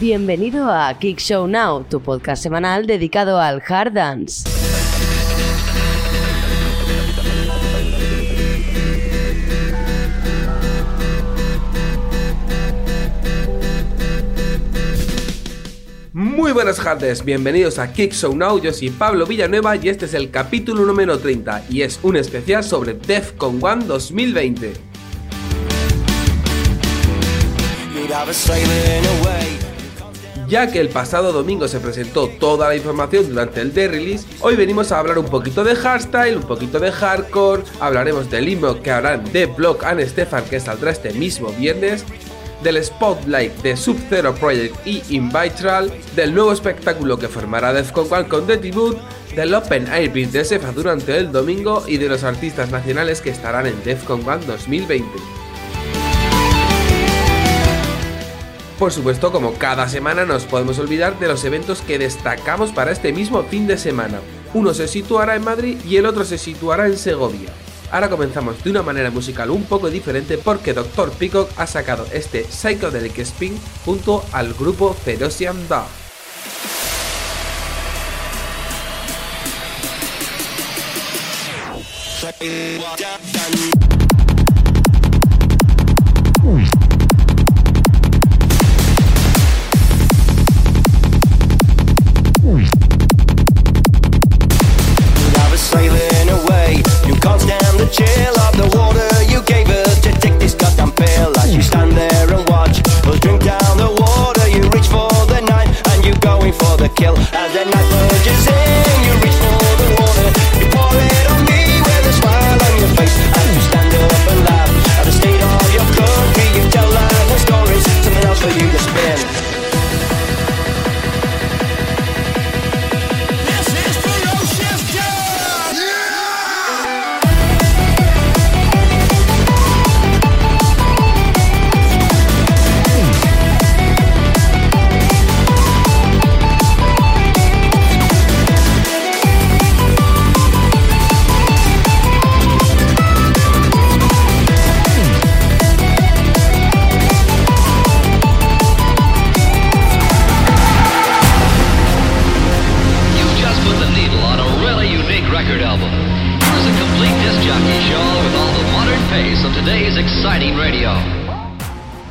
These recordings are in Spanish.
Bienvenido a Kick Show Now, tu podcast semanal dedicado al hard dance. Muy buenas tardes, bienvenidos a Kick Show Now, yo soy Pablo Villanueva y este es el capítulo número 30 y es un especial sobre DEFCON 1 2020. Ya que el pasado domingo se presentó toda la información durante el day release, hoy venimos a hablar un poquito de hardstyle, un poquito de hardcore, hablaremos del limbo que harán The Block and Stefan que saldrá este mismo viernes, del Spotlight de Sub-Zero Project y Invitral, del nuevo espectáculo que formará Defcon 1 con The Tribute, del Open Air Beat de Sefa durante el domingo y de los artistas nacionales que estarán en Defcon 1 2020. Por supuesto, como cada semana nos podemos olvidar de los eventos que destacamos para este mismo fin de semana. Uno se situará en Madrid y el otro se situará en Segovia. Ahora comenzamos de una manera musical un poco diferente porque Dr. Peacock ha sacado este Psychedelic Spin junto al grupo Ferocian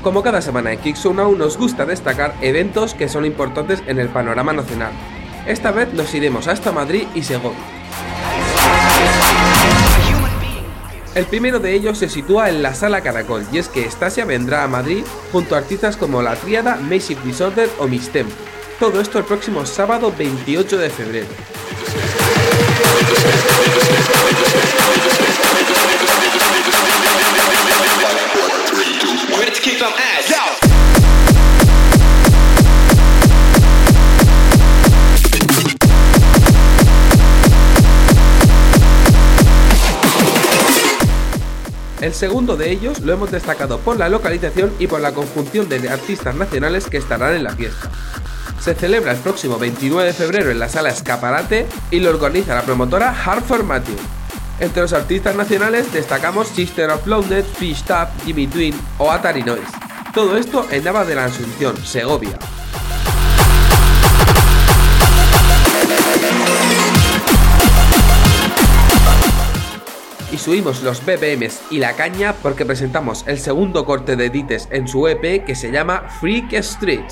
Como cada semana en Kick Show Now nos gusta destacar eventos que son importantes en el panorama nacional. Esta vez nos iremos hasta Madrid y Segovia. El primero de ellos se sitúa en la Sala Caracol y es que Estasia vendrá a Madrid junto a artistas como La Tríada, Massive Disorder o Mistem. Todo esto el próximo sábado 28 de febrero. El segundo de ellos lo hemos destacado por la localización y por la conjunción de artistas nacionales que estarán en la fiesta. Se celebra el próximo 29 de febrero en la sala Escaparate y lo organiza la promotora Hard Formative. Entre los artistas nacionales destacamos Sister of Loudness, Fish Tap, Jimmy Twin o Atari Noise. Todo esto en Nava de la Asunción, Segovia. Y subimos los BPMs y la caña porque presentamos el segundo corte de Dites en su EP que se llama Freak Street.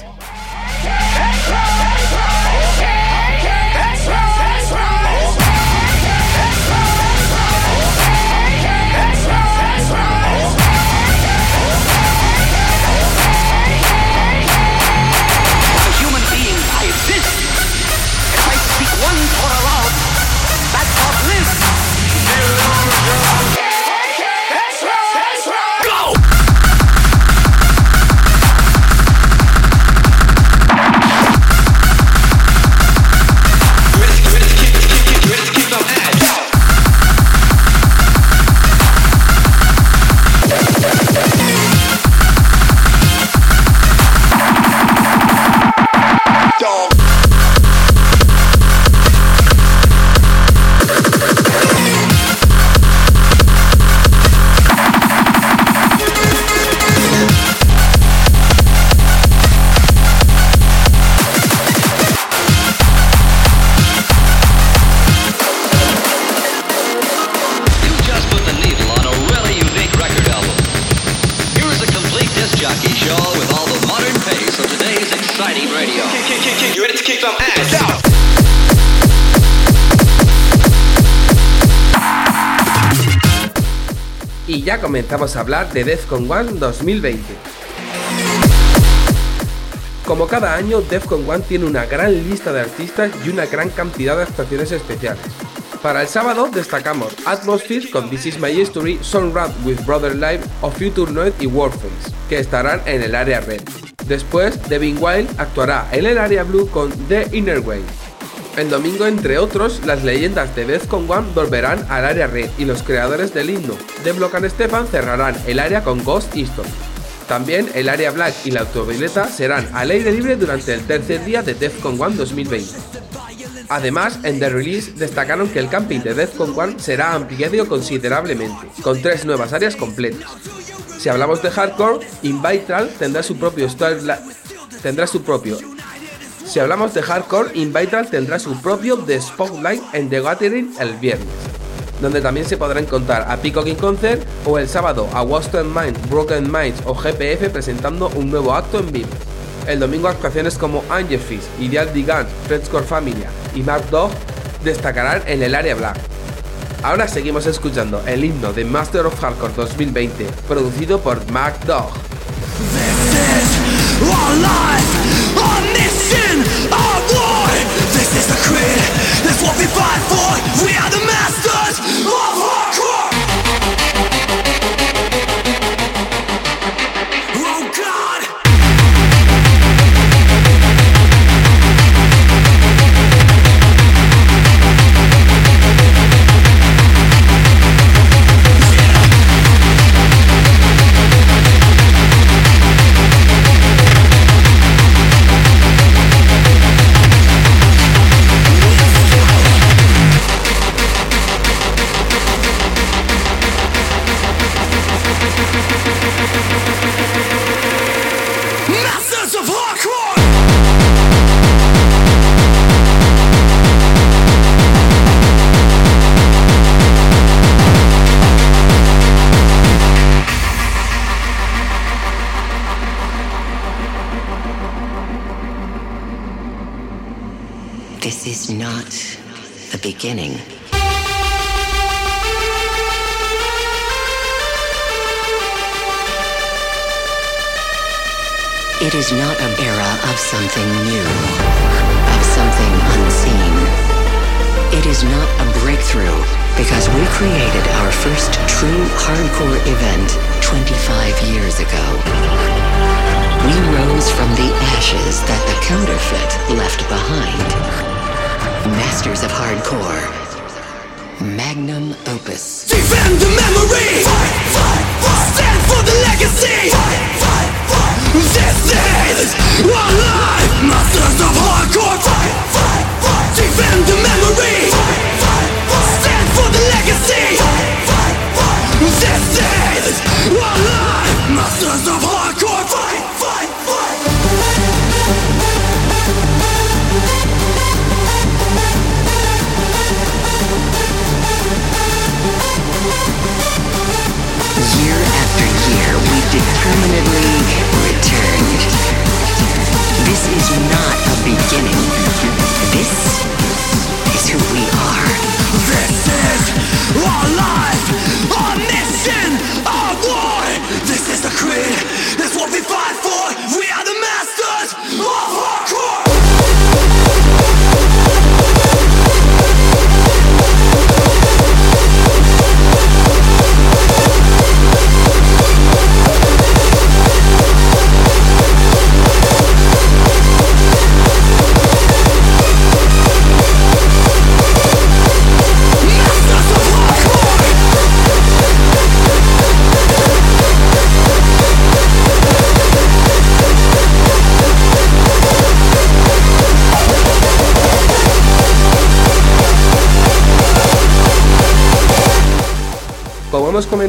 Radio. You ready to kick some ass? Y ya comenzamos a hablar de Defcon One 2020. Como cada año, Defcon One tiene una gran lista de artistas y una gran cantidad de actuaciones especiales. Para el sábado destacamos Atmosphere con This Is My History, Sunrad with Brother Live o Future Noise y Warphones, que estarán en el área red. Después, Devin Wild actuará en el área blue con The Inner Way. El domingo, entre otros, las leyendas de Defcon One volverán al área red y los creadores del himno de Block and Stefan cerrarán el área con Ghost Easton. También el área black y la autovioleta serán al aire libre durante el tercer día de Defcon One 2020. Además, en The Release destacaron que el camping de Defcon One será ampliado considerablemente, con tres nuevas áreas completas. Si hablamos de hardcore, Invitral tendrá su propio tendrá su propio si hablamos de hardcore, Invitral tendrá su propio The Spotlight en The Gathering el viernes, donde también se podrá encontrar a Peacock in Concert o el sábado a Wasted Mind, Broken Minds o GPF presentando un nuevo acto en vivo. El domingo actuaciones como Angel Fist, Ideal Digan, Fredcore Familia y Mark Dog destacarán en el área black. Ahora seguimos escuchando el himno de Master of Hardcore 2020, producido por Mark Dog. This is the what we fight for. We are the masters of. Beginning. It is not an era of something new, of something unseen. It is not a breakthrough because we created our first true hardcore event Hardcore. Magnum Opus. Defend the memory. Stand for the legacy. This is our life. Masters of hardcore. Defend the memory. Stand for the legacy. This is our life. Masters of hardcore.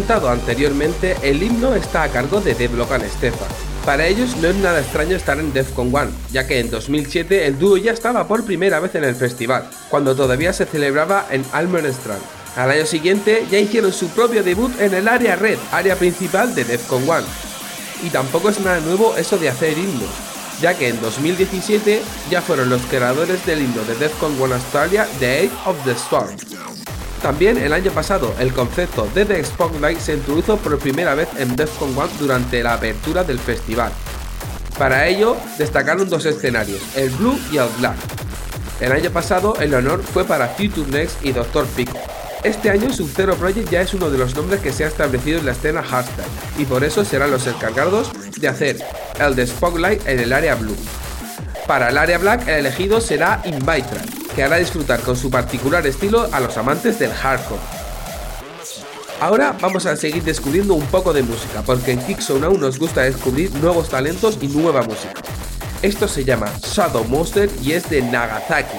Comentado anteriormente, el himno está a cargo de Block and Stefan. Para ellos no es nada extraño estar en Defcon One, ya que en 2007 el dúo ya estaba por primera vez en el festival, cuando todavía se celebraba en Almenstrand. Al año siguiente ya hicieron su propio debut en el área red, área principal de Defcon One. Y tampoco es nada nuevo eso de hacer himnos, ya que en 2017 ya fueron los creadores del himno de Defcon One Australia The Age of the Storm. También el año pasado el concepto de The Spotlight se introdujo por primera vez en Defcon One durante la apertura del festival. Para ello destacaron dos escenarios, el Blue y el Black. El año pasado el honor fue para Future Next y Dr. Pico. Este año Sub-Zero Project ya es uno de los nombres que se ha establecido en la escena hardstyle y por eso serán los encargados de hacer el de Spotlight en el área blue. Para el área black el elegido será Invitral, que hará disfrutar con su particular estilo a los amantes del hardcore. Ahora vamos a seguir descubriendo un poco de música, porque en Kickzone aún nos gusta descubrir nuevos talentos y nueva música. Esto se llama Shadow Monster y es de Nagasaki.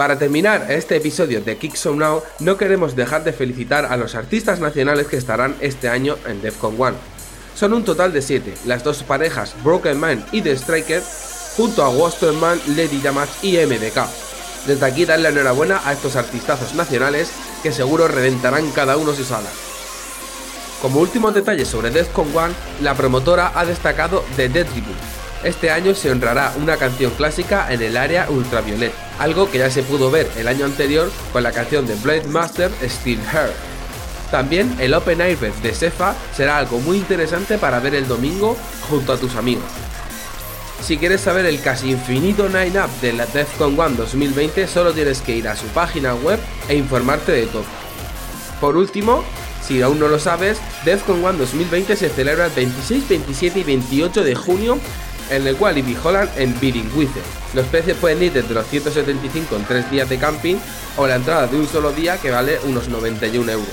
Para terminar este episodio de Kick So Now, no queremos dejar de felicitar a los artistas nacionales que estarán este año en Defcon One. Son un total de 7, las dos parejas Broken Man y The Striker, junto a Wasterman, Lady Damage y MDK. Desde aquí darle enhorabuena a estos artistazos nacionales que seguro reventarán cada uno sus alas. Como último detalle sobre Defcon One, la promotora ha destacado The Dead Tribute. Este año se honrará una canción clásica en el área ultraviolet, algo que ya se pudo ver el año anterior con la canción de Blade Master Hair. También el Open Air de Sefa será algo muy interesante para ver el domingo junto a tus amigos. Si quieres saber el casi infinito line-up de la Defcon One 2020, solo tienes que ir a su página web e informarte de todo. Por último, si aún no lo sabes, Defcon One 2020 se celebra el 26, 27 y 28 de junio en el Walibi Holland en Biddingwither. Los precios pueden ir desde los 175 en 3 días de camping o la entrada de un solo día que vale unos 91 euros.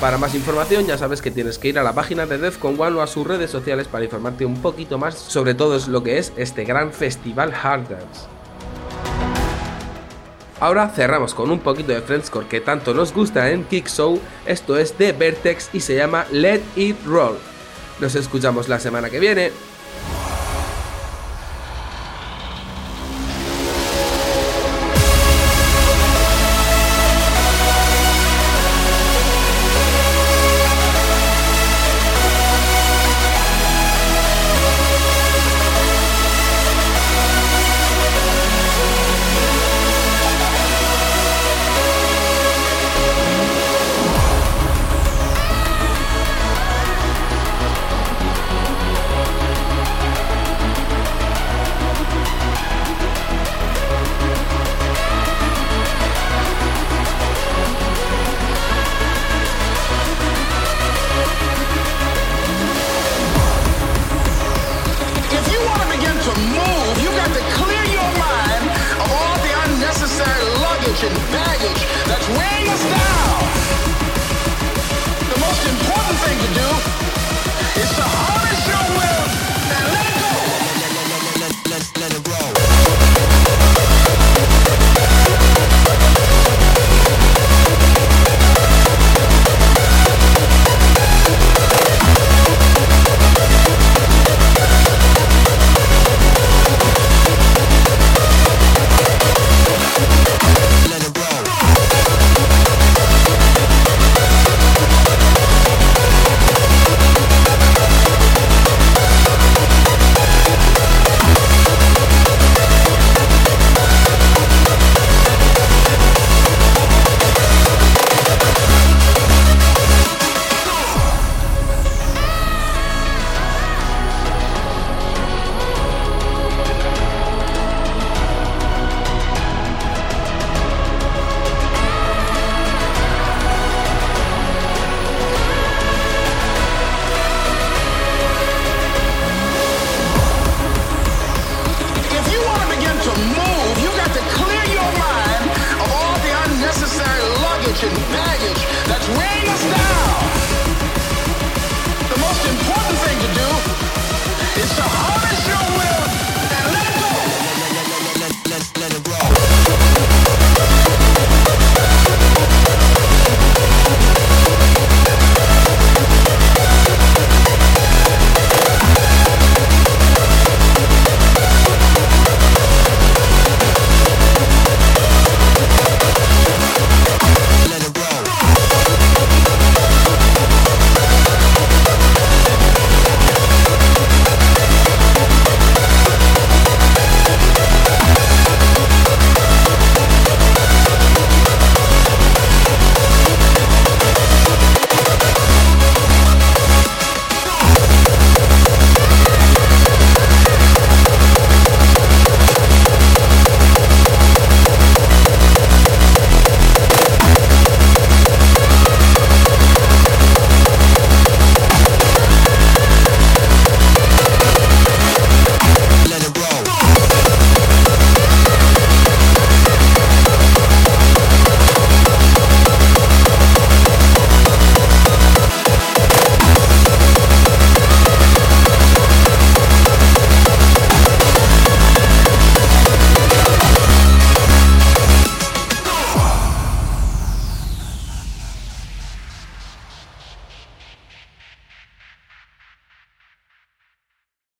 Para más información ya sabes que tienes que ir a la página de Defcon One o a sus redes sociales para informarte un poquito más sobre todo lo que es este gran festival Hard Dance. Ahora cerramos con un poquito de Friendscore que tanto nos gusta en Kick Show, esto es de Vertex y se llama Let It Roll. Nos escuchamos la semana que viene. attention.